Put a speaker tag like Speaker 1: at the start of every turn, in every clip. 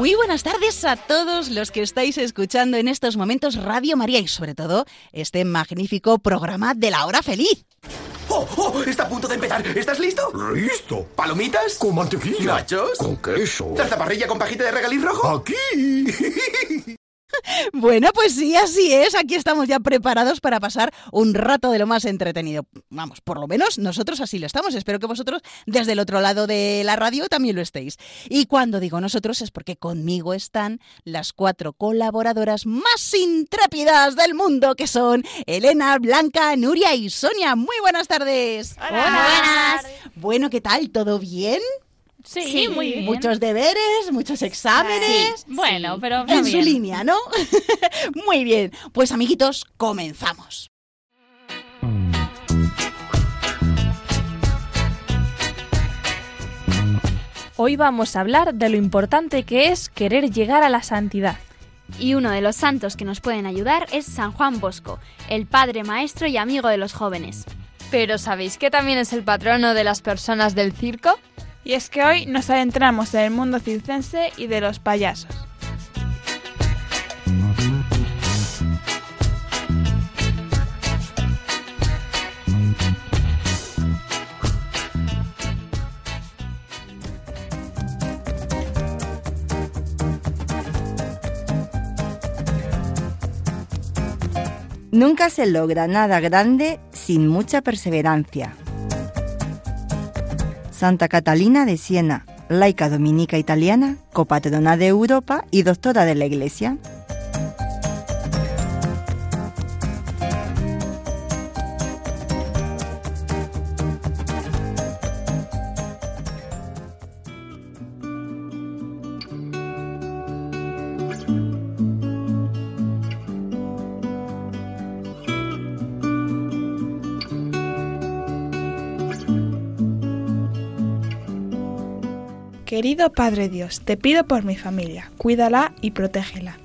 Speaker 1: Muy buenas tardes a todos los que estáis escuchando en estos momentos Radio María y sobre todo este magnífico programa de la hora feliz.
Speaker 2: ¡Oh, oh! Está a punto de empezar. ¿Estás listo?
Speaker 3: ¡Listo!
Speaker 2: ¿Palomitas?
Speaker 3: ¿Con mantequilla?
Speaker 2: ¿Nachos?
Speaker 3: ¿Con queso?
Speaker 2: ¿Salsa parrilla con pajita de regaliz rojo?
Speaker 3: ¡Aquí!
Speaker 1: Bueno, pues sí, así es. Aquí estamos ya preparados para pasar un rato de lo más entretenido. Vamos, por lo menos nosotros así lo estamos. Espero que vosotros desde el otro lado de la radio también lo estéis. Y cuando digo nosotros es porque conmigo están las cuatro colaboradoras más intrépidas del mundo, que son Elena, Blanca, Nuria y Sonia. Muy buenas tardes.
Speaker 4: Buenas.
Speaker 1: Bueno, ¿qué tal? ¿Todo bien?
Speaker 4: Sí,
Speaker 5: Sí,
Speaker 4: muy bien.
Speaker 1: Muchos deberes, muchos exámenes.
Speaker 4: Bueno, pero
Speaker 1: en
Speaker 4: bien.
Speaker 1: su línea, ¿no? Muy bien. Pues amiguitos, comenzamos.
Speaker 5: Hoy vamos a hablar de lo importante que es querer llegar a la santidad.
Speaker 4: Y uno de los santos que nos pueden ayudar es San Juan Bosco, el padre maestro y amigo de los jóvenes.
Speaker 6: Pero ¿sabéis que también es el patrono de las personas del circo?
Speaker 7: Y es que hoy nos adentramos en el mundo circense y de los payasos.
Speaker 8: Nunca se logra nada grande sin mucha perseverancia. Santa Catalina de Siena, laica dominica italiana, copatrona de Europa y doctora de la Iglesia.
Speaker 7: Querido Padre Dios, te pido por mi familia, cuídala y protégela.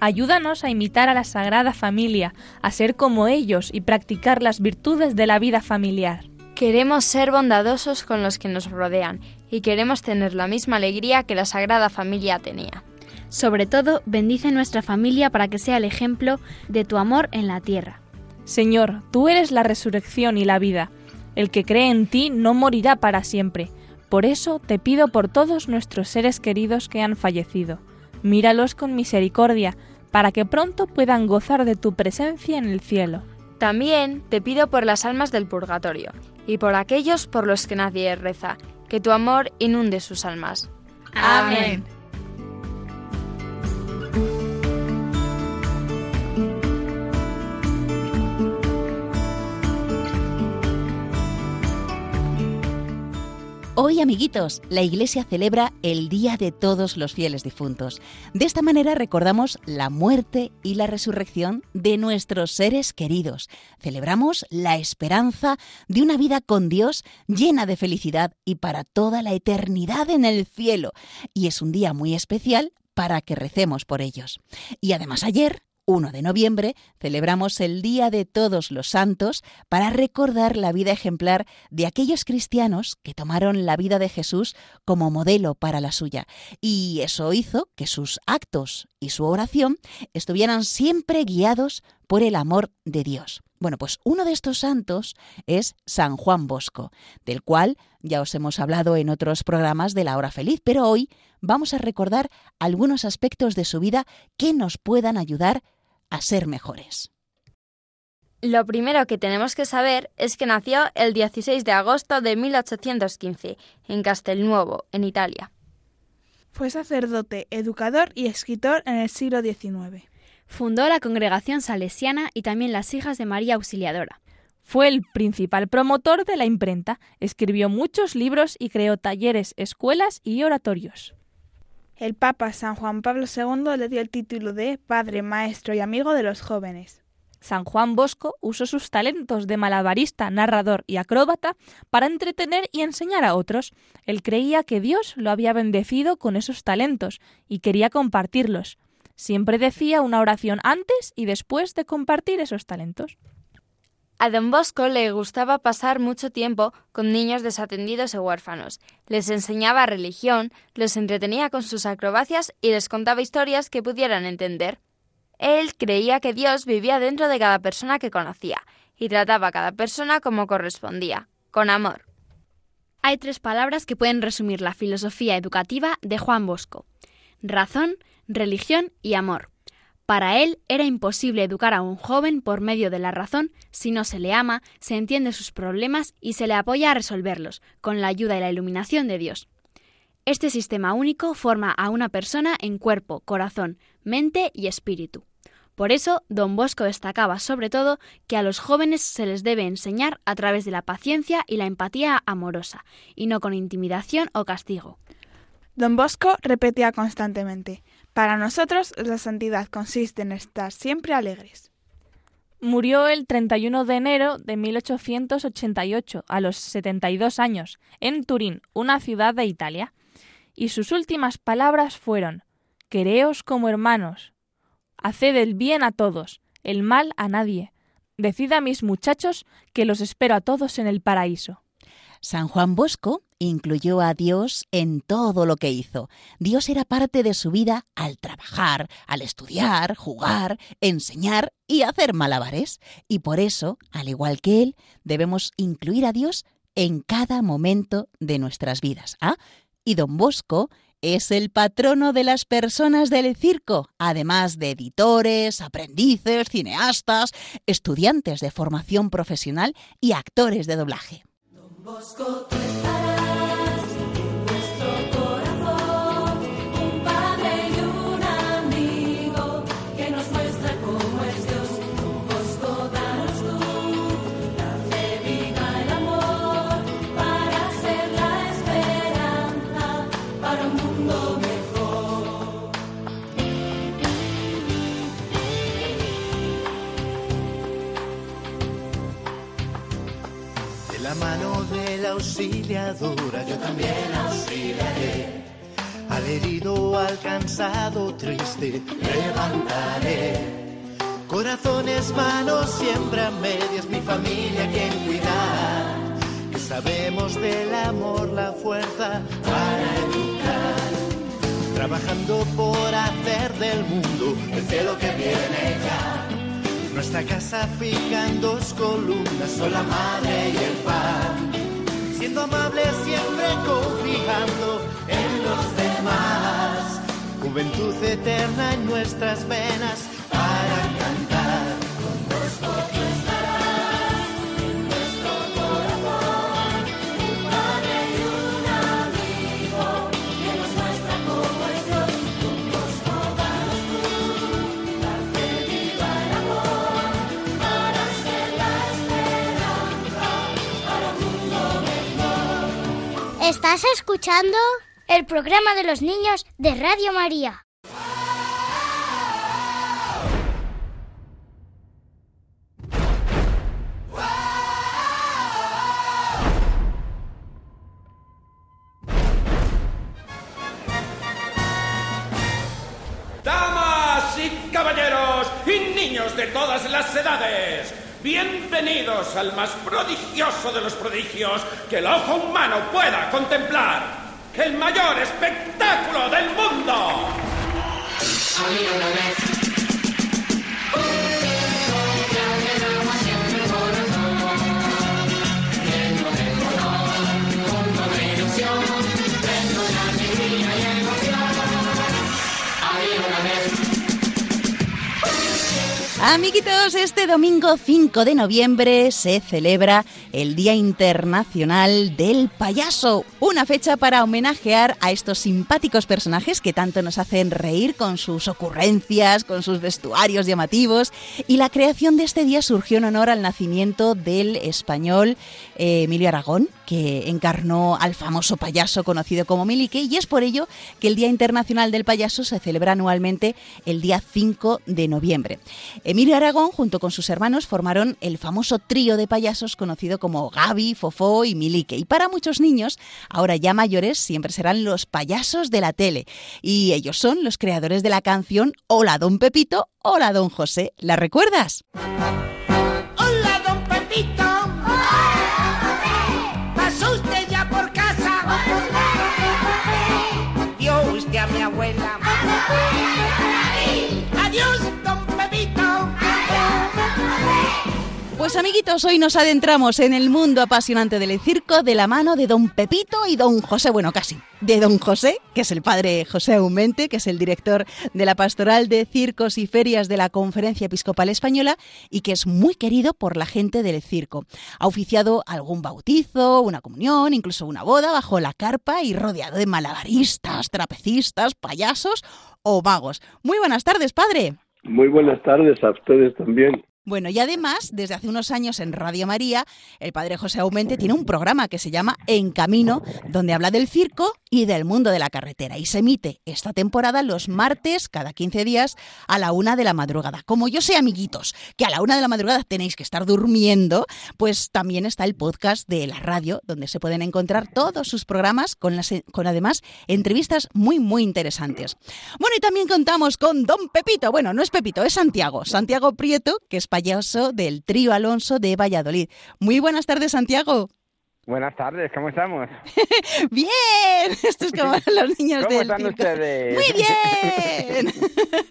Speaker 5: Ayúdanos a imitar a la Sagrada Familia, a ser como ellos y practicar las virtudes de la vida familiar.
Speaker 6: Queremos ser bondadosos con los que nos rodean y queremos tener la misma alegría que la Sagrada Familia tenía.
Speaker 4: Sobre todo, bendice nuestra familia para que sea el ejemplo de tu amor en la tierra.
Speaker 5: Señor, tú eres la resurrección y la vida. El que cree en ti no morirá para siempre. Por eso te pido por todos nuestros seres queridos que han fallecido. Míralos con misericordia, para que pronto puedan gozar de tu presencia en el cielo.
Speaker 6: También te pido por las almas del purgatorio y por aquellos por los que nadie reza, que tu amor inunde sus almas.
Speaker 7: Amén.
Speaker 1: Hoy, amiguitos, la Iglesia celebra el Día de todos los fieles difuntos. De esta manera recordamos la muerte y la resurrección de nuestros seres queridos. Celebramos la esperanza de una vida con Dios llena de felicidad y para toda la eternidad en el cielo. Y es un día muy especial para que recemos por ellos. Y además ayer 1 de noviembre celebramos el Día de Todos los Santos para recordar la vida ejemplar de aquellos cristianos que tomaron la vida de Jesús como modelo para la suya. Y eso hizo que sus actos y su oración estuvieran siempre guiados por el amor de Dios. Bueno, pues uno de estos santos es San Juan Bosco, del cual ya os hemos hablado en otros programas de la hora feliz, pero hoy vamos a recordar algunos aspectos de su vida que nos puedan ayudar ser mejores.
Speaker 6: Lo primero que tenemos que saber es que nació el 16 de agosto de 1815 en Castelnuovo, en Italia.
Speaker 7: Fue sacerdote, educador y escritor en el siglo XIX.
Speaker 4: Fundó la congregación salesiana y también las hijas de María Auxiliadora.
Speaker 5: Fue el principal promotor de la imprenta, escribió muchos libros y creó talleres, escuelas y oratorios.
Speaker 7: El Papa San Juan Pablo II le dio el título de Padre, Maestro y Amigo de los Jóvenes.
Speaker 5: San Juan Bosco usó sus talentos de malabarista, narrador y acróbata para entretener y enseñar a otros. Él creía que Dios lo había bendecido con esos talentos y quería compartirlos. Siempre decía una oración antes y después de compartir esos talentos.
Speaker 6: A don Bosco le gustaba pasar mucho tiempo con niños desatendidos y huérfanos. Les enseñaba religión, los entretenía con sus acrobacias y les contaba historias que pudieran entender. Él creía que Dios vivía dentro de cada persona que conocía y trataba a cada persona como correspondía, con amor.
Speaker 4: Hay tres palabras que pueden resumir la filosofía educativa de Juan Bosco. Razón, religión y amor. Para él era imposible educar a un joven por medio de la razón si no se le ama, se entiende sus problemas y se le apoya a resolverlos, con la ayuda y la iluminación de Dios. Este sistema único forma a una persona en cuerpo, corazón, mente y espíritu. Por eso, don Bosco destacaba sobre todo que a los jóvenes se les debe enseñar a través de la paciencia y la empatía amorosa, y no con intimidación o castigo.
Speaker 7: Don Bosco repetía constantemente, para nosotros la santidad consiste en estar siempre alegres.
Speaker 5: Murió el 31 de enero de 1888, a los 72 años, en Turín, una ciudad de Italia. Y sus últimas palabras fueron, Quereos como hermanos, haced el bien a todos, el mal a nadie. Decid a mis muchachos que los espero a todos en el paraíso.
Speaker 1: San Juan Bosco incluyó a Dios en todo lo que hizo. Dios era parte de su vida al trabajar, al estudiar, jugar, enseñar y hacer malabares. Y por eso, al igual que él, debemos incluir a Dios en cada momento de nuestras vidas. ¿ah? Y don Bosco es el patrono de las personas del circo, además de editores, aprendices, cineastas, estudiantes de formación profesional y actores de doblaje. Bosco, tú
Speaker 3: auxiliadora yo también auxiliaré. Al herido, al cansado, triste, levantaré. Corazones, manos, siempre a medias, mi familia quien cuidar. Que sabemos del amor la fuerza para educar. Trabajando por hacer del mundo el cielo que viene ya. Nuestra casa fija en dos columnas, son la madre y el pan. Siendo amables siempre confiando en los demás. Juventud eterna en nuestras venas para cantar.
Speaker 9: ¿Estás escuchando? El programa de los niños de Radio María.
Speaker 10: Al más prodigioso de los prodigios que el ojo humano pueda contemplar, el mayor espectáculo del mundo.
Speaker 1: Amiguitos, este domingo 5 de noviembre se celebra el Día Internacional del Payaso, una fecha para homenajear a estos simpáticos personajes que tanto nos hacen reír con sus ocurrencias, con sus vestuarios llamativos. Y la creación de este día surgió en honor al nacimiento del español eh, Emilio Aragón, que encarnó al famoso payaso conocido como Milique, y es por ello que el Día Internacional del Payaso se celebra anualmente el día 5 de noviembre. Emilio Aragón, junto con sus hermanos, formaron el famoso trío de payasos conocido como Gaby, Fofó y Milique. Y para muchos niños, ahora ya mayores, siempre serán los payasos de la tele. Y ellos son los creadores de la canción Hola Don Pepito, Hola Don José. ¿La recuerdas? Pues amiguitos, hoy nos adentramos en el mundo apasionante del circo de la mano de don Pepito y don José, bueno, casi, de don José, que es el padre José Aumente, que es el director de la Pastoral de Circos y Ferias de la Conferencia Episcopal Española y que es muy querido por la gente del circo. Ha oficiado algún bautizo, una comunión, incluso una boda bajo la carpa y rodeado de malabaristas, trapecistas, payasos o magos. Muy buenas tardes, padre.
Speaker 11: Muy buenas tardes a ustedes también.
Speaker 1: Bueno, y además, desde hace unos años en Radio María, el padre José Aumente tiene un programa que se llama En Camino, donde habla del circo y del mundo de la carretera. Y se emite esta temporada los martes, cada 15 días, a la una de la madrugada. Como yo sé, amiguitos, que a la una de la madrugada tenéis que estar durmiendo, pues también está el podcast de la radio, donde se pueden encontrar todos sus programas, con, con además entrevistas muy, muy interesantes. Bueno, y también contamos con Don Pepito. Bueno, no es Pepito, es Santiago. Santiago Prieto, que es del trío Alonso de Valladolid. Muy buenas tardes, Santiago.
Speaker 12: Buenas tardes, ¿cómo estamos?
Speaker 1: Bien, esto es como los niños
Speaker 12: ¿Cómo
Speaker 1: del
Speaker 12: están
Speaker 1: circo.
Speaker 12: ustedes?
Speaker 1: Muy bien.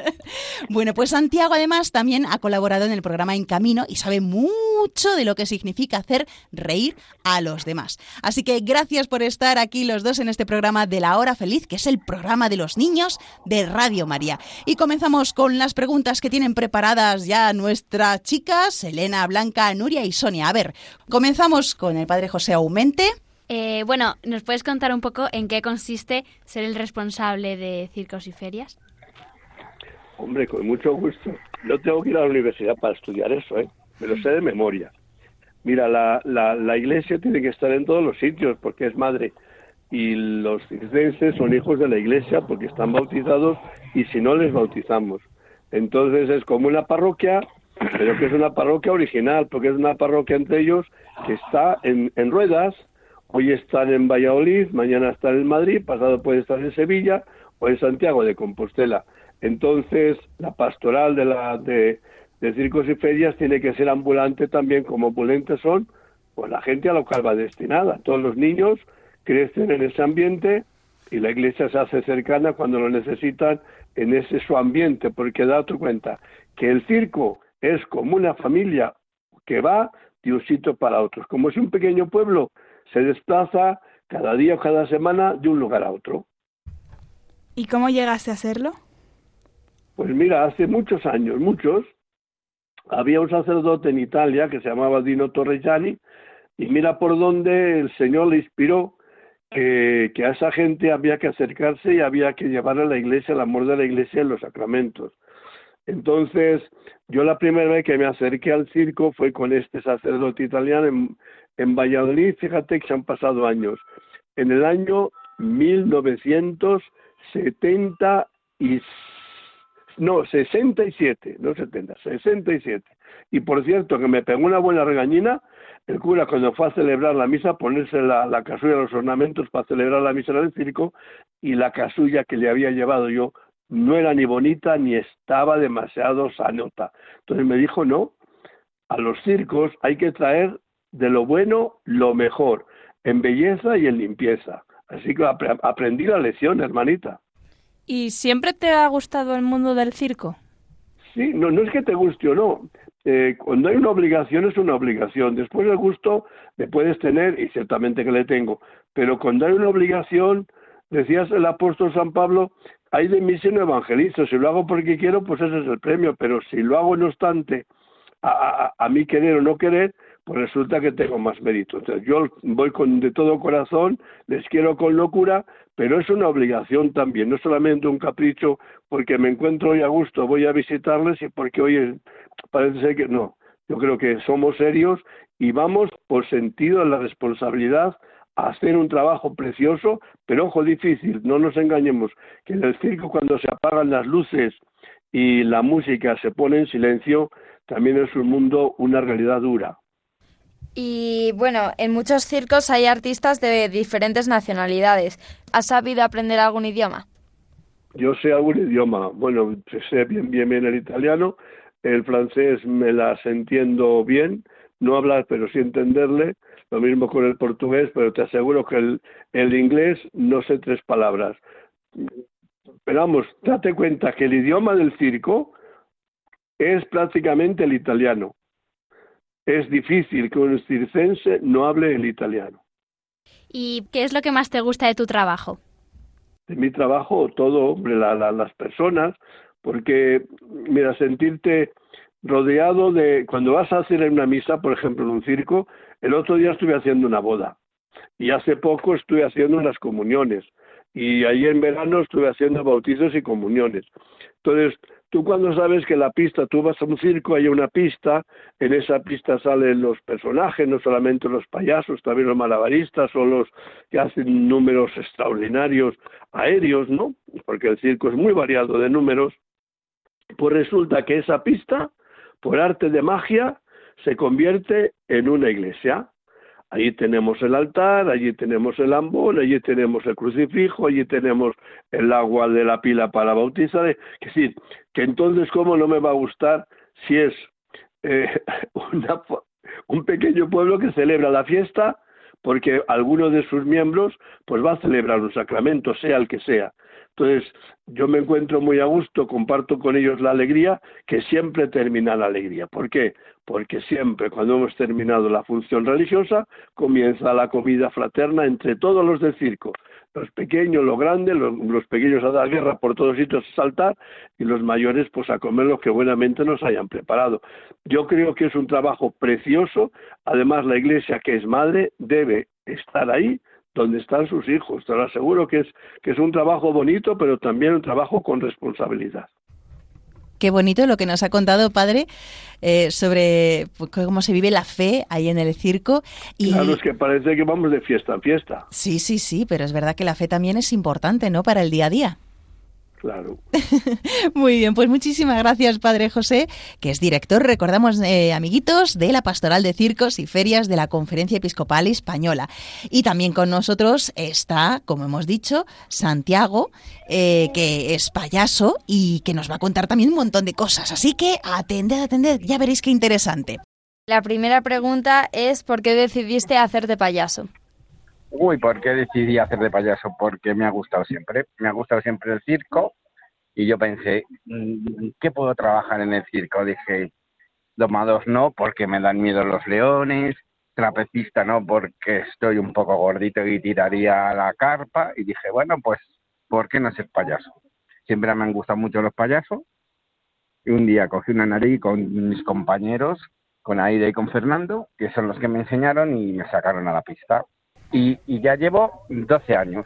Speaker 1: bueno, pues Santiago además también ha colaborado en el programa En Camino y sabe mucho de lo que significa hacer reír a los demás. Así que gracias por estar aquí los dos en este programa de la hora feliz, que es el programa de los niños de Radio María. Y comenzamos con las preguntas que tienen preparadas ya nuestras chicas, Elena, Blanca, Nuria y Sonia. A ver, comenzamos con el padre José Aumente.
Speaker 4: Eh, bueno, ¿nos puedes contar un poco en qué consiste ser el responsable de circos y ferias?
Speaker 11: Hombre, con mucho gusto. No tengo que ir a la universidad para estudiar eso, ¿eh? Me lo sé de memoria. Mira, la, la, la iglesia tiene que estar en todos los sitios porque es madre. Y los circenses son hijos de la iglesia porque están bautizados y si no les bautizamos. Entonces es como una parroquia, pero que es una parroquia original, porque es una parroquia entre ellos que está en, en ruedas. Hoy están en Valladolid, mañana están en Madrid, pasado puede estar en Sevilla o en Santiago de Compostela. Entonces, la pastoral de, la, de, de circos y ferias tiene que ser ambulante también, como ambulante son, pues la gente a lo cual va destinada. Todos los niños crecen en ese ambiente y la iglesia se hace cercana cuando lo necesitan en ese su ambiente, porque date cuenta que el circo es como una familia que va de un sitio para otro. Como si un pequeño pueblo se desplaza cada día o cada semana de un lugar a otro.
Speaker 7: ¿Y cómo llegaste a hacerlo?
Speaker 11: Pues mira, hace muchos años, muchos, había un sacerdote en Italia que se llamaba Dino Torreggiani y mira por dónde el Señor le inspiró que, que a esa gente había que acercarse y había que llevar a la iglesia el amor de la iglesia en los sacramentos. Entonces, yo la primera vez que me acerqué al circo fue con este sacerdote italiano en, Valladolid, fíjate que se han pasado años. En el año 1970 y no, 67, no 70, 67. Y por cierto, que me pegó una buena regañina el cura cuando fue a celebrar la misa, ponerse la, la casulla, los ornamentos para celebrar la misa del circo, y la casulla que le había llevado yo no era ni bonita ni estaba demasiado sanota. Entonces me dijo, no, a los circos hay que traer de lo bueno lo mejor, en belleza y en limpieza. Así que ap aprendí la lección, hermanita.
Speaker 5: ¿Y siempre te ha gustado el mundo del circo?
Speaker 11: Sí, no, no es que te guste o no. Eh, cuando hay una obligación es una obligación. Después el gusto le puedes tener, y ciertamente que le tengo, pero cuando hay una obligación, decías el apóstol San Pablo, hay de mí si no evangelizo, si lo hago porque quiero, pues ese es el premio, pero si lo hago no obstante a, a, mí querer o no querer, pues resulta que tengo más mérito. Entonces yo voy con de todo corazón, les quiero con locura, pero es una obligación también, no solamente un capricho porque me encuentro hoy a gusto, voy a visitarles y porque hoy parece ser que no. Yo creo que somos serios y vamos por sentido de la responsabilidad a hacer un trabajo precioso, pero ojo difícil, no nos engañemos, que en el circo cuando se apagan las luces y la música se pone en silencio, también es un mundo, una realidad dura.
Speaker 6: Y bueno, en muchos circos hay artistas de diferentes nacionalidades. ¿Has sabido aprender algún idioma?
Speaker 11: Yo sé algún idioma. Bueno, sé bien, bien, bien el italiano. El francés me las entiendo bien. No hablar, pero sí entenderle. Lo mismo con el portugués, pero te aseguro que el, el inglés no sé tres palabras. Pero vamos, date cuenta que el idioma del circo es prácticamente el italiano es difícil que un circense no hable el italiano.
Speaker 4: ¿Y qué es lo que más te gusta de tu trabajo?
Speaker 11: De mi trabajo, todo, hombre, las personas, porque, mira, sentirte rodeado de, cuando vas a hacer una misa, por ejemplo, en un circo, el otro día estuve haciendo una boda y hace poco estuve haciendo unas comuniones y ahí en verano estuve haciendo bautizos y comuniones. Entonces, Tú cuando sabes que la pista, tú vas a un circo, hay una pista, en esa pista salen los personajes, no solamente los payasos, también los malabaristas o los que hacen números extraordinarios aéreos, ¿no? Porque el circo es muy variado de números. Pues resulta que esa pista, por arte de magia, se convierte en una iglesia. Allí tenemos el altar, allí tenemos el ambón, allí tenemos el crucifijo, allí tenemos el agua de la pila para bautizar. Es decir, que entonces, ¿cómo no me va a gustar si es eh, un pequeño pueblo que celebra la fiesta porque alguno de sus miembros pues va a celebrar un sacramento, sea el que sea. Entonces, yo me encuentro muy a gusto, comparto con ellos la alegría, que siempre termina la alegría. ¿Por qué? Porque siempre, cuando hemos terminado la función religiosa, comienza la comida fraterna entre todos los del circo. Los pequeños, los grandes, los, pequeños a dar guerra por todos sitios a saltar y los mayores pues a comer lo que buenamente nos hayan preparado. Yo creo que es un trabajo precioso. Además, la iglesia, que es madre, debe estar ahí donde están sus hijos. Te lo aseguro que es, que es un trabajo bonito, pero también un trabajo con responsabilidad.
Speaker 1: Qué bonito lo que nos ha contado, padre, eh, sobre pues, cómo se vive la fe ahí en el circo.
Speaker 11: Y... Claro, es que parece que vamos de fiesta en fiesta.
Speaker 1: Sí, sí, sí, pero es verdad que la fe también es importante, ¿no? Para el día a día.
Speaker 11: Claro.
Speaker 1: Muy bien, pues muchísimas gracias, Padre José, que es director, recordamos, eh, amiguitos, de la Pastoral de Circos y Ferias de la Conferencia Episcopal Española. Y también con nosotros está, como hemos dicho, Santiago, eh, que es payaso y que nos va a contar también un montón de cosas. Así que atended, atended, ya veréis qué interesante.
Speaker 6: La primera pregunta es ¿por qué decidiste hacer de payaso?
Speaker 12: Uy, ¿por qué decidí hacer de payaso? Porque me ha gustado siempre. Me ha gustado siempre el circo y yo pensé, mm, ¿qué puedo trabajar en el circo? Dije, domados no, porque me dan miedo los leones, trapecista no, porque estoy un poco gordito y tiraría la carpa. Y dije, bueno, pues, ¿por qué no ser payaso? Siempre me han gustado mucho los payasos. Y un día cogí una nariz con mis compañeros, con Aida y con Fernando, que son los que me enseñaron y me sacaron a la pista y, ya llevo 12 años.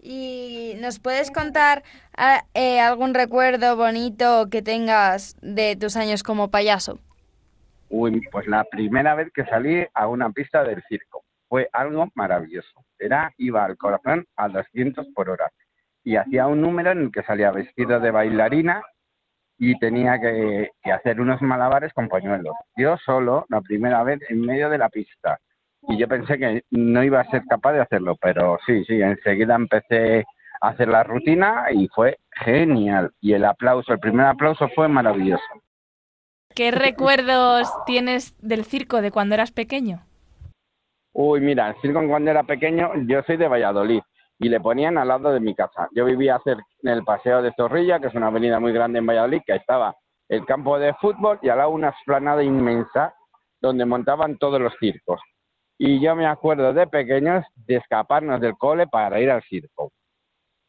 Speaker 6: ¿Y nos puedes contar ah, eh, algún recuerdo bonito que tengas de tus años como payaso?
Speaker 12: Uy, pues la primera vez que salí a una pista del circo fue algo maravilloso. Era, iba al corazón a 200 por hora y hacía un número en el que salía vestido de bailarina y tenía que, que hacer unos malabares con pañuelos. Yo solo, la primera vez en medio de la pista y yo pensé que no iba a ser capaz de hacerlo, pero sí, sí, enseguida empecé a hacer la rutina y fue genial. Y el aplauso, el primer aplauso fue maravilloso.
Speaker 5: ¿Qué recuerdos tienes del circo de cuando eras pequeño?
Speaker 12: Uy, mira, el circo cuando era pequeño, yo soy de Valladolid y le ponían al lado de mi casa. Yo vivía en el Paseo de Zorrilla, que es una avenida muy grande en Valladolid, que estaba el campo de fútbol y al lado una esplanada inmensa donde montaban todos los circos. Y yo me acuerdo de pequeños de escaparnos del cole para ir al circo.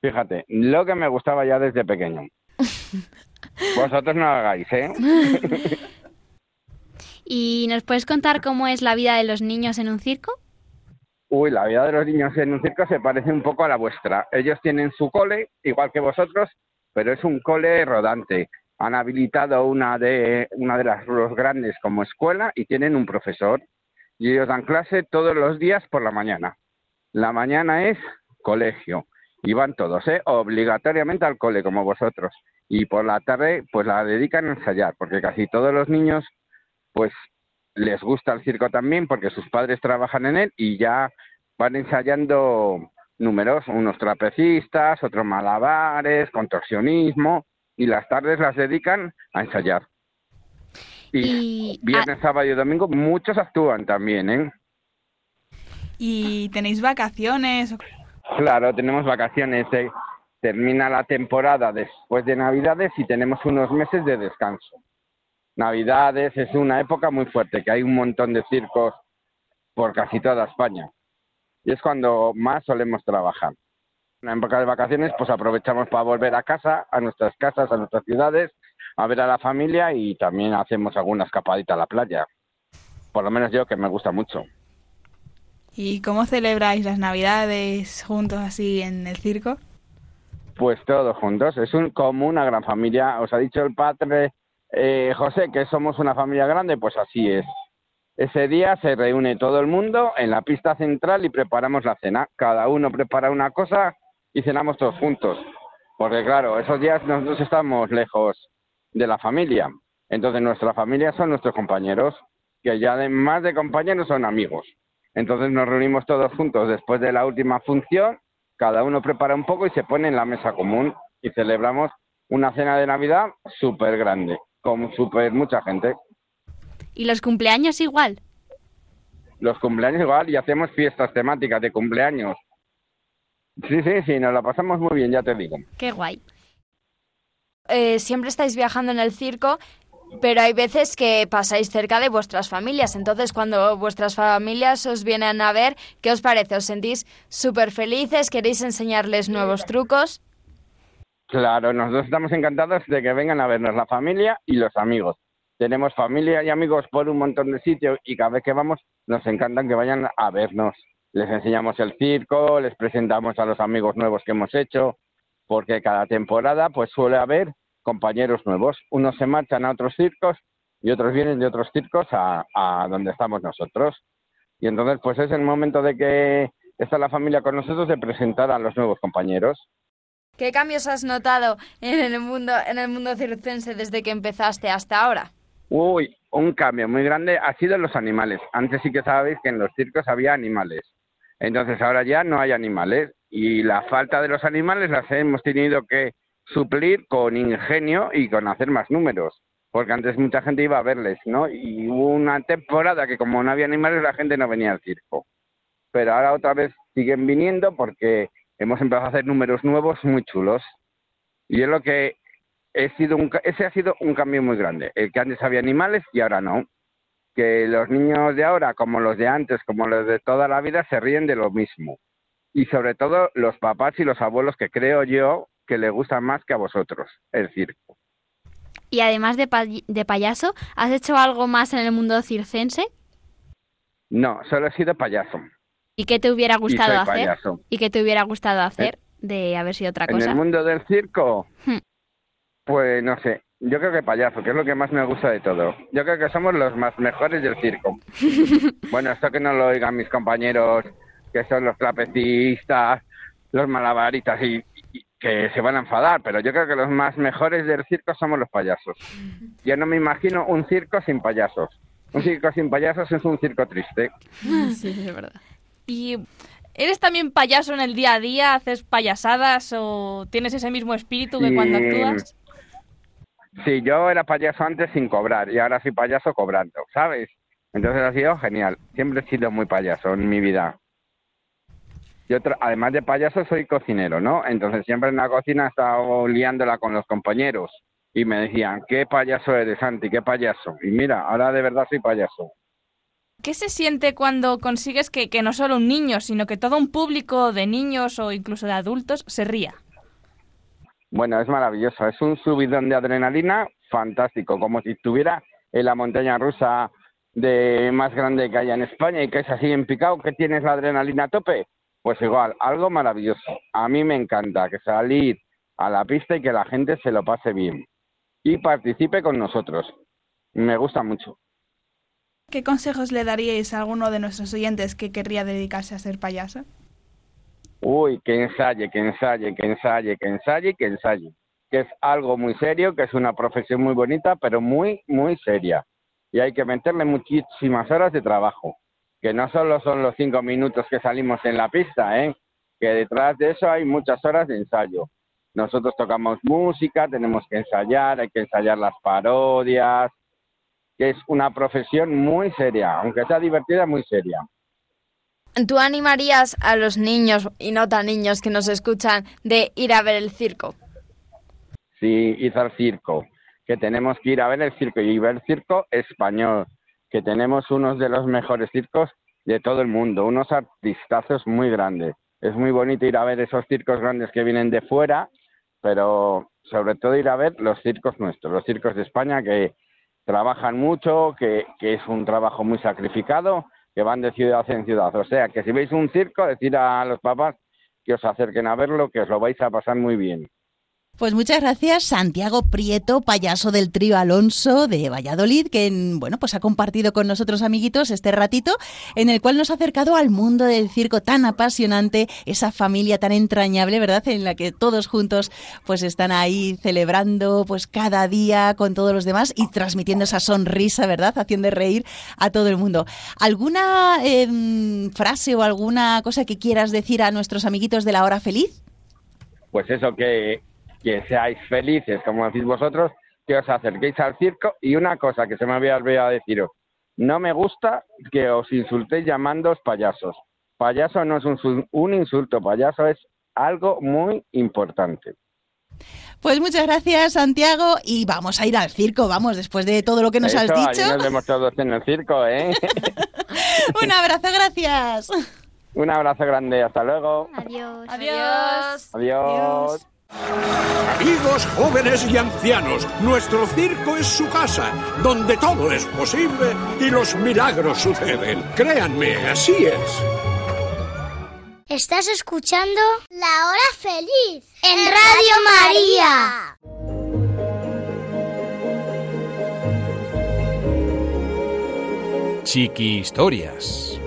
Speaker 12: Fíjate, lo que me gustaba ya desde pequeño. Vosotros no lo hagáis, ¿eh?
Speaker 4: ¿Y nos puedes contar cómo es la vida de los niños en un circo?
Speaker 12: Uy, la vida de los niños en un circo se parece un poco a la vuestra. Ellos tienen su cole, igual que vosotros, pero es un cole rodante. Han habilitado una de, una de las los grandes como escuela y tienen un profesor. Y ellos dan clase todos los días por la mañana. La mañana es colegio. Y van todos, ¿eh? Obligatoriamente al cole, como vosotros. Y por la tarde, pues la dedican a ensayar, porque casi todos los niños, pues les gusta el circo también, porque sus padres trabajan en él y ya van ensayando números, unos trapecistas, otros malabares, contorsionismo, y las tardes las dedican a ensayar. Y, viernes, sábado y domingo muchos actúan también, ¿eh?
Speaker 7: ¿Y tenéis vacaciones?
Speaker 12: Claro, tenemos vacaciones. eh. Termina la temporada después de Navidades y tenemos unos meses de descanso. Navidades es una época muy fuerte, que hay un montón de circos por casi toda España. Y es cuando más solemos trabajar. En la época de vacaciones, pues aprovechamos para volver a casa, a nuestras casas, a nuestras ciudades, a ver a la familia y también hacemos alguna escapadita a la playa. Por lo menos yo, que me gusta mucho.
Speaker 7: ¿Y cómo celebráis las Navidades juntos así en el circo?
Speaker 12: Pues todos juntos. Es un, como una gran familia. Os ha dicho el padre eh, José que somos una familia grande, pues así es. Ese día se reúne todo el mundo en la pista central y preparamos la cena. Cada uno prepara una cosa y cenamos todos juntos. Porque claro, esos días nosotros estamos lejos de la familia. Entonces nuestra familia son nuestros compañeros, que ya además de compañeros son amigos. Entonces nos reunimos todos juntos después de la última función, cada uno prepara un poco y se pone en la mesa común y celebramos una cena de Navidad súper grande, con súper mucha gente.
Speaker 4: ¿Y los cumpleaños igual?
Speaker 12: Los cumpleaños igual y hacemos fiestas temáticas de cumpleaños. Sí, sí, sí, nos la pasamos muy bien, ya te digo.
Speaker 4: Qué guay.
Speaker 6: Eh, siempre estáis viajando en el circo, pero hay veces que pasáis cerca de vuestras familias. Entonces, cuando vuestras familias os vienen a ver, ¿qué os parece? ¿Os sentís súper felices? ¿Queréis enseñarles nuevos trucos?
Speaker 12: Claro, nosotros estamos encantados de que vengan a vernos la familia y los amigos. Tenemos familia y amigos por un montón de sitios y cada vez que vamos nos encantan que vayan a vernos. Les enseñamos el circo, les presentamos a los amigos nuevos que hemos hecho, porque cada temporada pues suele haber compañeros nuevos. Unos se marchan a otros circos y otros vienen de otros circos a, a donde estamos nosotros. Y entonces pues es el momento de que está la familia con nosotros de presentar a los nuevos compañeros.
Speaker 6: ¿Qué cambios has notado en el mundo, en el mundo circense desde que empezaste hasta ahora?
Speaker 12: Uy, un cambio muy grande ha sido en los animales. Antes sí que sabéis que en los circos había animales. Entonces ahora ya no hay animales y la falta de los animales las hemos tenido que suplir con ingenio y con hacer más números. Porque antes mucha gente iba a verles, ¿no? Y hubo una temporada que como no había animales la gente no venía al circo. Pero ahora otra vez siguen viniendo porque hemos empezado a hacer números nuevos muy chulos. Y es lo que he sido un, ese ha sido un cambio muy grande. El que antes había animales y ahora no. Que los niños de ahora, como los de antes, como los de toda la vida, se ríen de lo mismo. Y sobre todo los papás y los abuelos, que creo yo que les gusta más que a vosotros, el circo.
Speaker 4: Y además de, de payaso, ¿has hecho algo más en el mundo circense?
Speaker 12: No, solo he sido payaso.
Speaker 4: ¿Y qué te hubiera gustado
Speaker 12: y
Speaker 4: hacer?
Speaker 12: Payaso.
Speaker 4: ¿Y qué te hubiera gustado hacer de haber sido otra cosa?
Speaker 12: En el mundo del circo,
Speaker 4: Hmm.
Speaker 12: pues no sé. Yo creo que payaso, que es lo que más me gusta de todo. Yo creo que somos los más mejores del circo. bueno, esto que no lo oigan mis compañeros, que son los trapecistas, los malabaristas y, y que se van a enfadar, pero yo creo que los más mejores del circo somos los payasos. Yo no me imagino un circo sin payasos. Un circo sin payasos es un circo triste.
Speaker 5: Sí, es verdad. ¿Y eres también payaso en el día a día? ¿Haces payasadas o tienes ese mismo espíritu que cuando actúas?
Speaker 12: Sí, yo era payaso antes sin cobrar y ahora soy payaso cobrando, ¿sabes? Entonces ha sido genial. Siempre he sido muy payaso en mi vida. Yo, tra- además de payaso, soy cocinero, ¿no? Entonces siempre en la cocina he estado liándola con los compañeros y me decían, ¿qué payaso eres, Santi? ¿Qué payaso? Y mira, ahora de verdad soy payaso.
Speaker 5: ¿Qué se siente cuando consigues que, que no solo un niño, sino que todo un público de niños o incluso de adultos se ría?
Speaker 12: Bueno, es maravilloso, es un subidón de adrenalina fantástico, como si estuviera en la montaña rusa de más grande que haya en España y que es así en picado, que tienes la adrenalina a tope. Pues igual, algo maravilloso. A mí me encanta que salir a la pista y que la gente se lo pase bien y participe con nosotros. Me gusta mucho.
Speaker 7: ¿Qué consejos le daríais a alguno de nuestros oyentes que querría dedicarse a ser payaso?
Speaker 12: Uy, que ensaye, que ensaye, que ensaye, que ensaye, que ensaye. Que es algo muy serio, que es una profesión muy bonita, pero muy, muy seria. Y hay que meterle muchísimas horas de trabajo. Que no solo son los cinco minutos que salimos en la pista, ¿eh? Que detrás de eso hay muchas horas de ensayo. Nosotros tocamos música, tenemos que ensayar, hay que ensayar las parodias, que es una profesión muy seria, aunque sea divertida, muy seria.
Speaker 6: ¿Tú animarías a los niños y no tan niños que nos escuchan de ir a ver el circo?
Speaker 12: Sí, ir al circo, que tenemos que ir a ver el circo y ver el circo español, que tenemos unos de los mejores circos de todo el mundo, unos artistazos muy grandes. Es muy bonito ir a ver esos circos grandes que vienen de fuera, pero sobre todo ir a ver los circos nuestros, los circos de España que trabajan mucho, que, que es un trabajo muy sacrificado que van de ciudad en ciudad. O sea, que si veis un circo, decir a los papás que os acerquen a verlo, que os lo vais a pasar muy bien.
Speaker 1: Pues muchas gracias, Santiago Prieto, payaso del trío Alonso de Valladolid, que bueno, pues ha compartido con nosotros, amiguitos, este ratito en el cual nos ha acercado al mundo del circo tan apasionante, esa familia tan entrañable, ¿verdad? En la que todos juntos pues están ahí celebrando pues cada día con todos los demás y transmitiendo esa sonrisa, ¿verdad? Haciendo reír a todo el mundo. ¿Alguna em, frase o alguna cosa que quieras decir a nuestros amiguitos de la hora feliz?
Speaker 12: Pues eso, que que seáis felices, como decís vosotros, que os acerquéis al circo. Y una cosa que se me había olvidado deciros, no me gusta que os insultéis llamándoos payasos. Payaso no es un, un insulto, payaso es algo muy importante.
Speaker 1: Pues muchas gracias, Santiago, y vamos a ir al circo, vamos, después de todo lo que nos has dicho.
Speaker 12: nos vemos todos en el circo, ¿eh?
Speaker 1: un abrazo, gracias.
Speaker 12: Un abrazo grande, hasta luego.
Speaker 6: Adiós.
Speaker 12: Adiós. Adiós.
Speaker 10: Amigos jóvenes y ancianos, nuestro circo es su casa, donde todo es posible y los milagros suceden. Créanme, así es.
Speaker 9: Estás escuchando La Hora Feliz en Radio María.
Speaker 13: Chiqui Historias.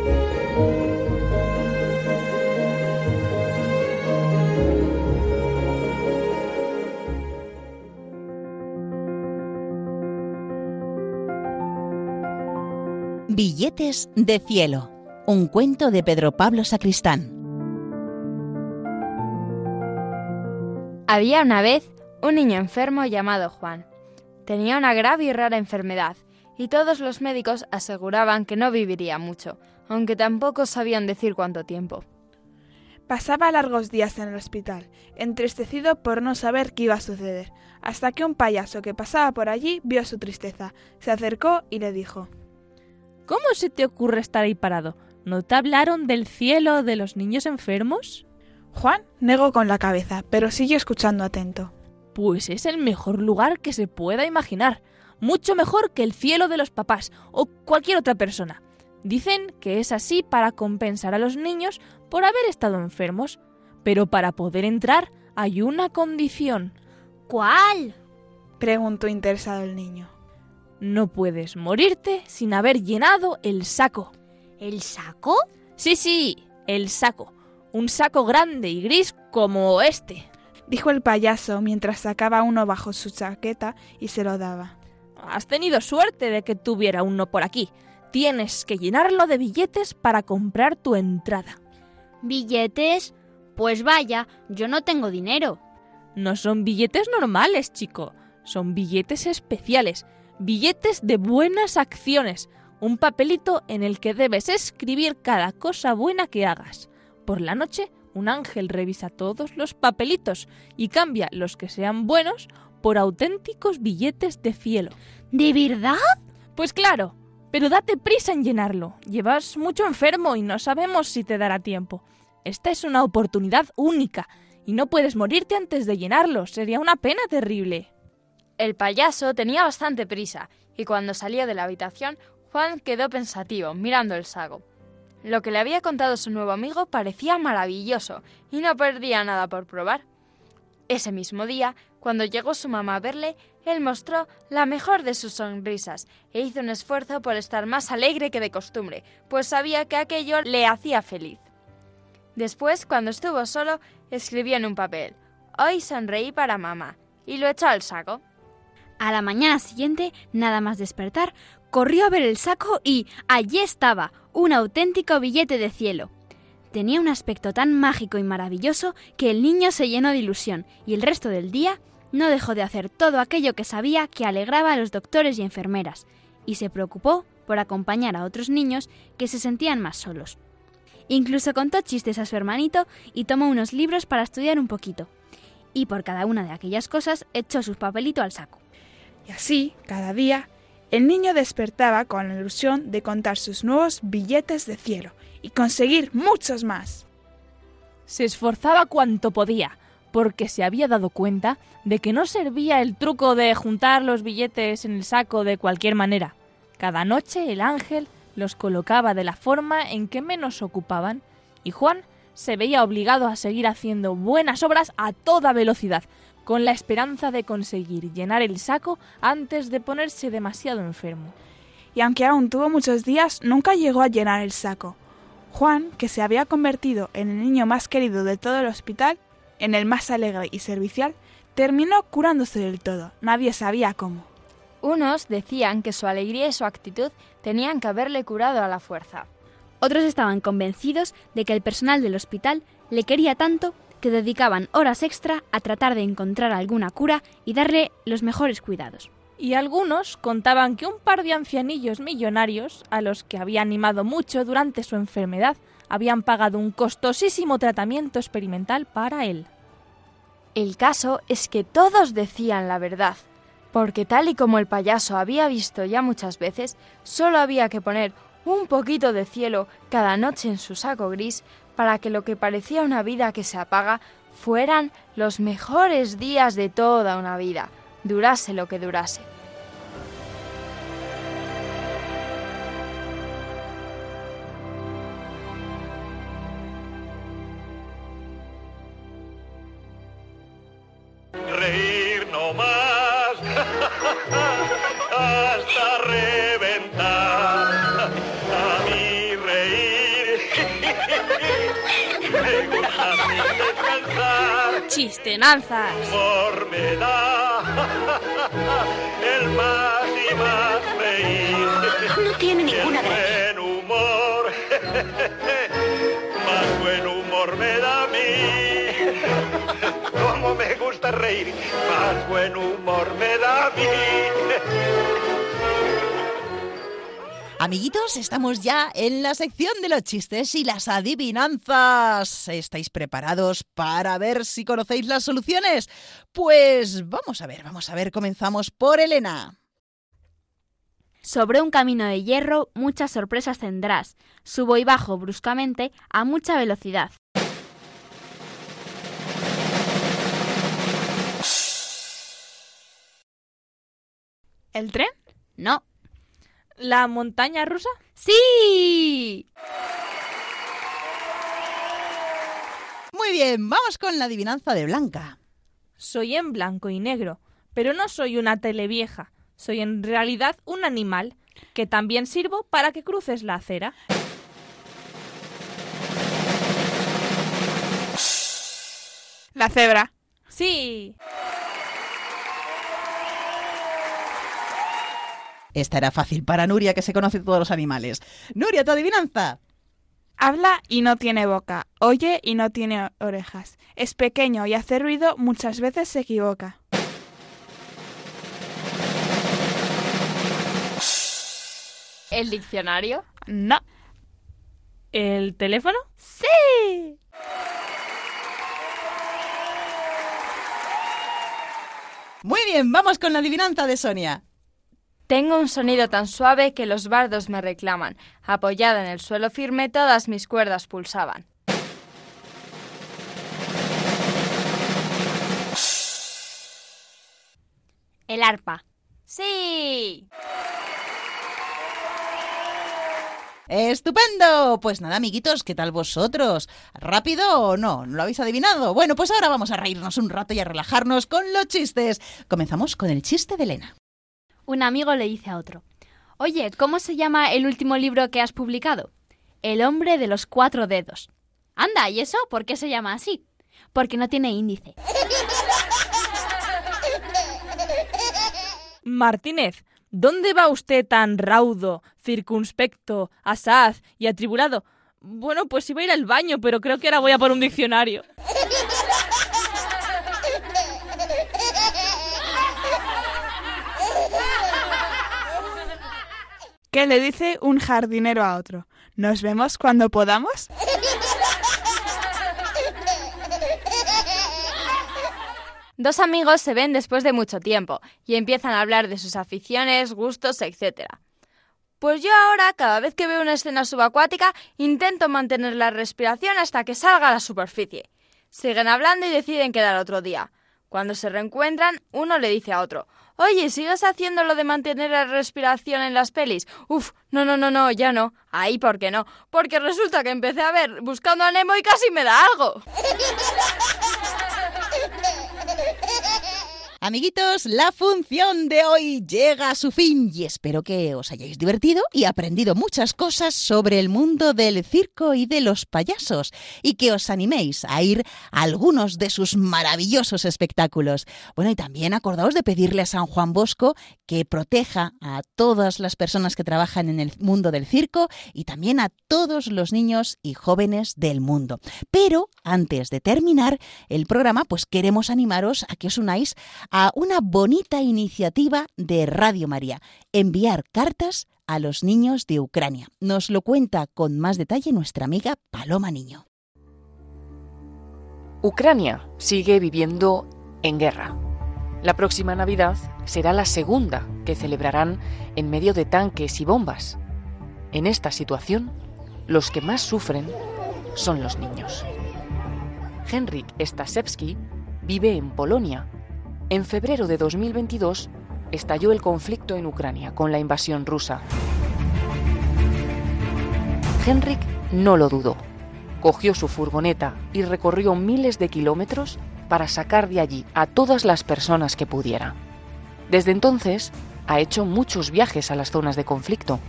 Speaker 1: Billetes de cielo. Un cuento de Pedro Pablo Sacristán.
Speaker 6: Había una vez un niño enfermo llamado Juan. Tenía una grave y rara enfermedad, y todos los médicos aseguraban que no viviría mucho, aunque tampoco sabían decir cuánto tiempo.
Speaker 7: Pasaba largos días en el hospital, entristecido por no saber qué iba a suceder, hasta que un payaso que pasaba por allí vio su tristeza, se acercó y le dijo
Speaker 5: ¿Cómo se te ocurre estar ahí parado? ¿No te hablaron del cielo de los niños enfermos?
Speaker 7: Juan negó con la cabeza, pero siguió escuchando atento.
Speaker 5: Pues es el mejor lugar que se pueda imaginar, mucho mejor que el cielo de los papás o cualquier otra persona. Dicen que es así para compensar a los niños por haber estado enfermos, pero para poder entrar hay una condición.
Speaker 9: ¿Cuál?
Speaker 7: preguntó interesado el niño.
Speaker 5: No puedes morirte sin haber llenado el saco.
Speaker 9: ¿El saco?
Speaker 5: Sí, sí, el saco. Un saco grande y gris como este.
Speaker 7: Dijo el payaso mientras sacaba uno bajo su chaqueta y se lo daba.
Speaker 5: Has tenido suerte de que tuviera uno por aquí. Tienes que llenarlo de billetes para comprar tu entrada.
Speaker 9: ¿Billetes? Pues vaya, yo no tengo dinero.
Speaker 5: No son billetes normales, chico. Son billetes especiales billetes de buenas acciones, un papelito en el que debes escribir cada cosa buena que hagas. Por la noche, un ángel revisa todos los papelitos y cambia los que sean buenos por auténticos billetes de cielo.
Speaker 9: ¿De verdad?
Speaker 5: Pues claro, pero date prisa en llenarlo. Llevas mucho enfermo y no sabemos si te dará tiempo. Esta es una oportunidad única y no puedes morirte antes de llenarlo. Sería una pena terrible.
Speaker 6: El payaso tenía bastante prisa, y cuando salió de la habitación, Juan quedó pensativo, mirando el saco. Lo que le había contado su nuevo amigo parecía maravilloso, y no perdía nada por probar. Ese mismo día, cuando llegó su mamá a verle, él mostró la mejor de sus sonrisas e hizo un esfuerzo por estar más alegre que de costumbre, pues sabía que aquello le hacía feliz. Después, cuando estuvo solo, escribió en un papel, Hoy sonreí para mamá, y lo echó al saco.
Speaker 4: A la mañana siguiente, nada más despertar, corrió a ver el saco y allí estaba, un auténtico billete de cielo. Tenía un aspecto tan mágico y maravilloso que el niño se llenó de ilusión y el resto del día no dejó de hacer todo aquello que sabía que alegraba a los doctores y enfermeras, y se preocupó por acompañar a otros niños que se sentían más solos. Incluso contó chistes a su hermanito y tomó unos libros para estudiar un poquito. Y por cada una de aquellas cosas echó su papelito al saco.
Speaker 7: Y así, cada día, el niño despertaba con la ilusión de contar sus nuevos billetes de cielo y conseguir muchos más.
Speaker 5: Se esforzaba cuanto podía, porque se había dado cuenta de que no servía el truco de juntar los billetes en el saco de cualquier manera. Cada noche el ángel los colocaba de la forma en que menos ocupaban, y Juan se veía obligado a seguir haciendo buenas obras a toda velocidad, con la esperanza de conseguir llenar el saco antes de ponerse demasiado enfermo.
Speaker 7: Y aunque aún tuvo muchos días, nunca llegó a llenar el saco. Juan, que se había convertido en el niño más querido de todo el hospital, en el más alegre y servicial, terminó curándose del todo. Nadie sabía cómo.
Speaker 6: Unos decían que su alegría y su actitud tenían que haberle curado a la fuerza.
Speaker 4: Otros estaban convencidos de que el personal del hospital le quería tanto que dedicaban horas extra a tratar de encontrar alguna cura y darle los mejores cuidados.
Speaker 5: Y algunos contaban que un par de ancianillos millonarios, a los que había animado mucho durante su enfermedad, habían pagado un costosísimo tratamiento experimental para él.
Speaker 6: El caso es que todos decían la verdad, porque tal y como el payaso había visto ya muchas veces, solo había que poner un poquito de cielo cada noche en su saco gris para que lo que parecía una vida que se apaga fueran los mejores días de toda una vida, durase lo que durase.
Speaker 5: Chistenanzas.
Speaker 14: Humor me da el más y más reír.
Speaker 15: No tiene ninguna
Speaker 14: El buen humor, más buen humor me da a mí. Como me gusta reír, más buen humor me da a mí.
Speaker 1: Amiguitos, estamos ya en la sección de los chistes y las adivinanzas. ¿Estáis preparados para ver si conocéis las soluciones? Pues vamos a ver, vamos a ver, comenzamos por Elena.
Speaker 4: Sobre un camino de hierro muchas sorpresas tendrás. Subo y bajo bruscamente a mucha velocidad.
Speaker 7: ¿El tren?
Speaker 4: No.
Speaker 5: ¿La montaña rusa?
Speaker 4: ¡Sí!
Speaker 1: Muy bien, vamos con la adivinanza de Blanca.
Speaker 5: Soy en blanco y negro, pero no soy una televieja. Soy en realidad un animal que también sirvo para que cruces la acera.
Speaker 7: La cebra.
Speaker 5: Sí.
Speaker 1: Esta era fácil para Nuria, que se conoce todos los animales. Nuria, tu adivinanza.
Speaker 7: Habla y no tiene boca, oye y no tiene orejas. Es pequeño y hace ruido, muchas veces se equivoca.
Speaker 6: ¿El diccionario?
Speaker 7: No.
Speaker 5: ¿El teléfono?
Speaker 7: ¡Sí!
Speaker 1: Muy bien, vamos con la adivinanza de Sonia.
Speaker 6: Tengo un sonido tan suave que los bardos me reclaman. Apoyada en el suelo firme, todas mis cuerdas pulsaban.
Speaker 4: El arpa. ¡Sí!
Speaker 1: ¡Estupendo! Pues nada, amiguitos, ¿qué tal vosotros? ¿Rápido o no? ¿No lo habéis adivinado? Bueno, pues ahora vamos a reírnos un rato y a relajarnos con los chistes. Comenzamos con el chiste de Elena.
Speaker 4: Un amigo le dice a otro, Oye, ¿cómo se llama el último libro que has publicado? El hombre de los cuatro dedos. Anda, ¿y eso por qué se llama así? Porque no tiene índice.
Speaker 5: Martínez, ¿dónde va usted tan raudo, circunspecto, asaz y atribulado? Bueno, pues iba a ir al baño, pero creo que ahora voy a por un diccionario.
Speaker 7: ¿Qué le dice un jardinero a otro? ¿Nos vemos cuando podamos?
Speaker 6: Dos amigos se ven después de mucho tiempo y empiezan a hablar de sus aficiones, gustos, etc. Pues yo ahora, cada vez que veo una escena subacuática, intento mantener la respiración hasta que salga a la superficie. Siguen hablando y deciden quedar otro día. Cuando se reencuentran, uno le dice a otro, Oye, ¿sigues haciendo lo de mantener la respiración en las pelis? Uf, no, no, no, no, ya no. Ahí, ¿por qué no? Porque resulta que empecé a ver buscando a Nemo y casi me da algo.
Speaker 1: Amiguitos, la función de hoy llega a su fin y espero que os hayáis divertido y aprendido muchas cosas sobre el mundo del circo y de los payasos y que os animéis a ir a algunos de sus maravillosos espectáculos. Bueno, y también acordaos de pedirle a San Juan Bosco que proteja a todas las personas que trabajan en el mundo del circo y también a todos los niños y jóvenes del mundo. Pero antes de terminar el programa, pues queremos animaros a que os unáis a una bonita iniciativa de Radio María, enviar cartas a los niños de Ucrania. Nos lo cuenta con más detalle nuestra amiga Paloma Niño.
Speaker 15: Ucrania sigue viviendo en guerra. La próxima Navidad será la segunda que celebrarán en medio de tanques y bombas. En esta situación, los que más sufren son los niños. Henryk Stasewski vive en Polonia en febrero de 2022 estalló el conflicto en Ucrania con la invasión rusa. Henrik no lo dudó. Cogió su furgoneta y recorrió miles de kilómetros para sacar de allí a todas las personas que pudiera. Desde entonces ha hecho muchos viajes a las zonas de conflicto.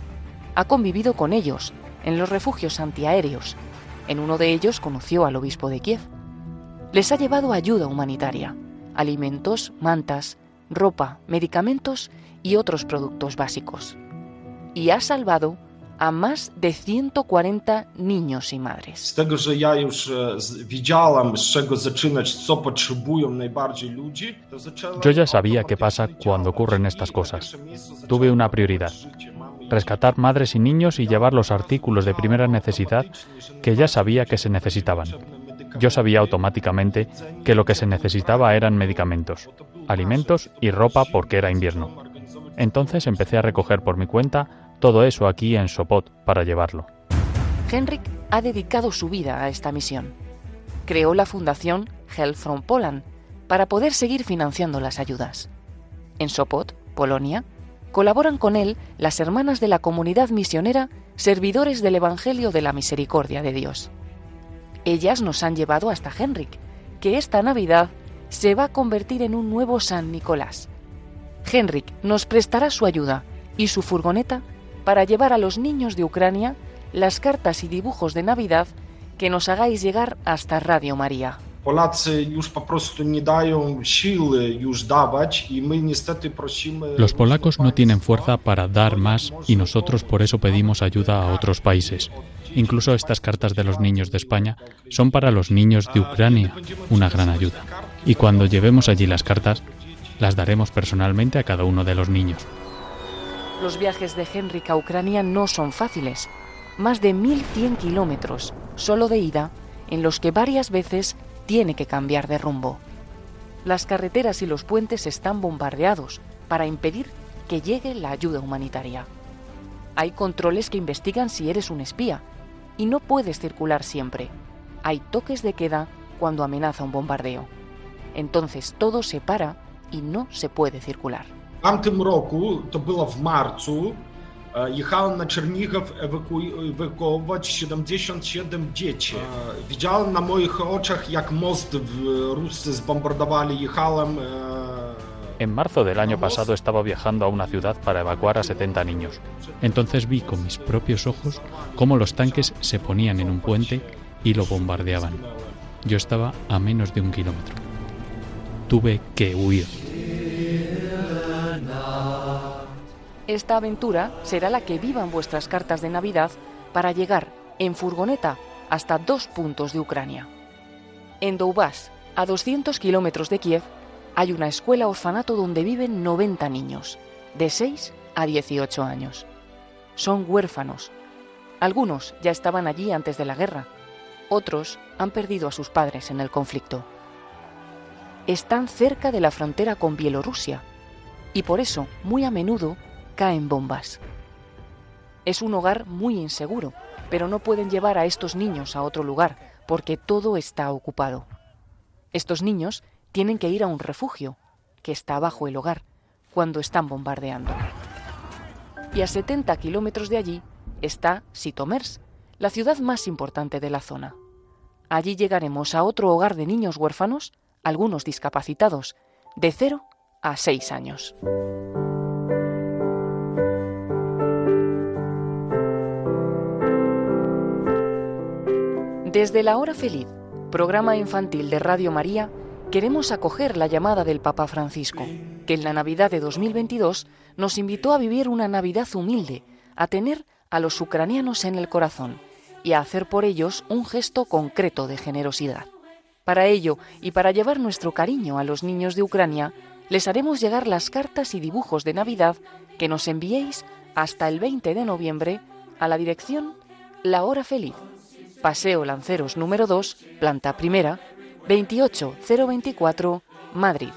Speaker 15: Ha convivido con ellos en los refugios antiaéreos. En uno de ellos conoció al obispo de Kiev. Les ha llevado ayuda humanitaria alimentos, mantas, ropa, medicamentos y otros productos básicos. Y ha salvado a más de 140 niños y madres.
Speaker 16: Yo ya sabía qué pasa cuando ocurren estas cosas. Tuve una prioridad. Rescatar madres y niños y llevar los artículos de primera necesidad que ya sabía que se necesitaban. Yo sabía automáticamente que lo que se necesitaba eran medicamentos, alimentos y ropa porque era invierno. Entonces empecé a recoger por mi cuenta todo eso aquí en Sopot para llevarlo.
Speaker 15: Henrik ha dedicado su vida a esta misión. Creó la fundación Help from Poland para poder seguir financiando las ayudas. En Sopot, Polonia, colaboran con él las hermanas de la comunidad misionera Servidores del Evangelio de la Misericordia de Dios. Ellas nos han llevado hasta Henrik, que esta Navidad se va a convertir en un nuevo San Nicolás. Henrik nos prestará su ayuda y su furgoneta para llevar a los niños de Ucrania las cartas y dibujos de Navidad que nos hagáis llegar hasta Radio María.
Speaker 16: Los polacos no tienen fuerza para dar más y nosotros por eso pedimos ayuda a otros países. Incluso estas cartas de los niños de España son para los niños de Ucrania, una gran ayuda. Y cuando llevemos allí las cartas, las daremos personalmente a cada uno de los niños.
Speaker 15: Los viajes de Henrik a Ucrania no son fáciles. Más de 1.100 kilómetros, solo de ida, en los que varias veces tiene que cambiar de rumbo. Las carreteras y los puentes están bombardeados para impedir que llegue la ayuda humanitaria. Hay controles que investigan si eres un espía y no puedes circular siempre. Hay toques de queda cuando amenaza un bombardeo. Entonces todo se para y no se puede circular.
Speaker 17: Tamtym roku, to było w marcu, e, jechałem na Czernichów ewakuować 77 dzieci. E, widziałem na moich oczach, jak most w Rusce zbombardowali. Jechałem e,
Speaker 16: en marzo del año pasado estaba viajando a una ciudad para evacuar a 70 niños. Entonces vi con mis propios ojos cómo los tanques se ponían en un puente y lo bombardeaban. Yo estaba a menos de un kilómetro. Tuve que huir.
Speaker 15: Esta aventura será la que vivan vuestras cartas de Navidad para llegar en furgoneta hasta dos puntos de Ucrania. En Donbass, a 200 kilómetros de Kiev, hay una escuela orfanato donde viven 90 niños, de 6 a 18 años. Son huérfanos. Algunos ya estaban allí antes de la guerra, otros han perdido a sus padres en el conflicto. Están cerca de la frontera con Bielorrusia y por eso muy a menudo caen bombas. Es un hogar muy inseguro, pero no pueden llevar a estos niños a otro lugar porque todo está ocupado. Estos niños tienen que ir a un refugio que está bajo el hogar cuando están bombardeando. Y a 70 kilómetros de allí está Sitomers, la ciudad más importante de la zona. Allí llegaremos a otro hogar de niños huérfanos, algunos discapacitados, de 0 a 6 años. Desde la Hora Feliz, programa infantil de Radio María, queremos acoger la llamada del Papa Francisco, que en la Navidad de 2022 nos invitó a vivir una Navidad humilde, a tener a los ucranianos en el corazón y a hacer por ellos un gesto concreto de generosidad. Para ello y para llevar nuestro cariño a los niños de Ucrania, les haremos llegar las cartas y dibujos de Navidad que nos enviéis hasta el 20 de noviembre a la dirección La Hora Feliz, Paseo Lanceros número 2, planta primera, 28024, Madrid.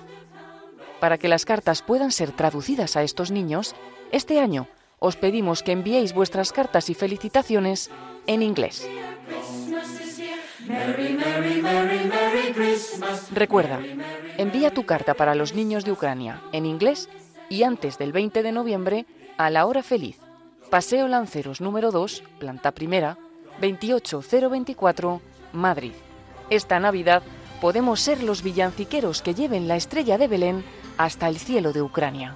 Speaker 15: Para que las cartas puedan ser traducidas a estos niños, este año os pedimos que enviéis vuestras cartas y felicitaciones en inglés. Recuerda, envía tu carta para los niños de Ucrania en inglés y antes del 20 de noviembre a la hora feliz. Paseo Lanceros número 2, planta primera, 28024, Madrid. Esta Navidad podemos ser los villanciqueros que lleven la estrella de Belén hasta el cielo de Ucrania.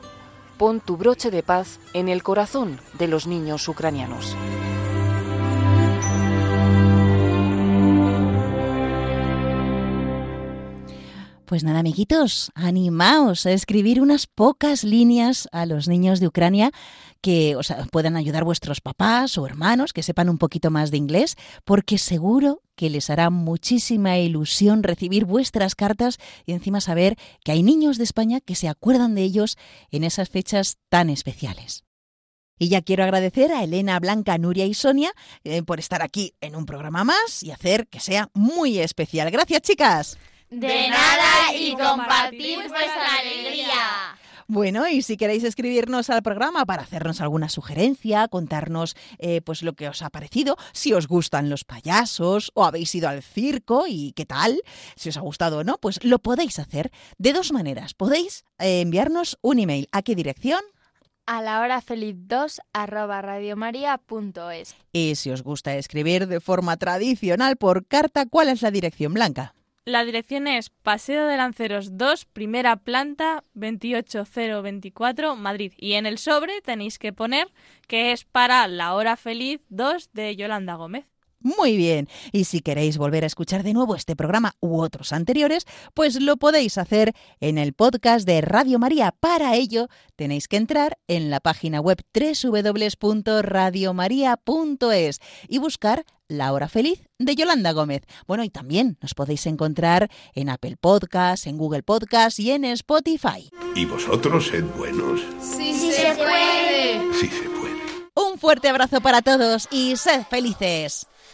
Speaker 15: Pon tu broche de paz en el corazón de los niños ucranianos.
Speaker 1: Pues nada, amiguitos, animaos a escribir unas pocas líneas a los niños de Ucrania que os puedan ayudar vuestros papás o hermanos que sepan un poquito más de inglés, porque seguro que les hará muchísima ilusión recibir vuestras cartas y encima saber que hay niños de España que se acuerdan de ellos en esas fechas tan especiales. Y ya quiero agradecer a Elena, Blanca, Nuria y Sonia eh, por estar aquí en un programa más y hacer que sea muy especial. Gracias, chicas.
Speaker 6: De nada y compartir vuestra alegría.
Speaker 1: Bueno, y si queréis escribirnos al programa para hacernos alguna sugerencia, contarnos eh, pues lo que os ha parecido, si os gustan los payasos o habéis ido al circo y qué tal, si os ha gustado o no, pues lo podéis hacer de dos maneras. Podéis eh, enviarnos un email. ¿A qué dirección?
Speaker 6: a la hora feliz 2 arroba radiomaria.es.
Speaker 1: Y si os gusta escribir de forma tradicional por carta, ¿cuál es la dirección blanca?
Speaker 5: La dirección es Paseo de Lanceros 2, primera planta, 28024, Madrid. Y en el sobre tenéis que poner que es para la hora feliz 2 de Yolanda Gómez.
Speaker 1: Muy bien. Y si queréis volver a escuchar de nuevo este programa u otros anteriores, pues lo podéis hacer en el podcast de Radio María. Para ello tenéis que entrar en la página web www.radiomaria.es y buscar La Hora Feliz de Yolanda Gómez. Bueno, y también nos podéis encontrar en Apple Podcasts, en Google Podcasts y en Spotify.
Speaker 18: ¿Y vosotros sed buenos?
Speaker 6: Sí, sí se puede.
Speaker 18: Sí se puede.
Speaker 1: Un fuerte abrazo para todos y sed felices.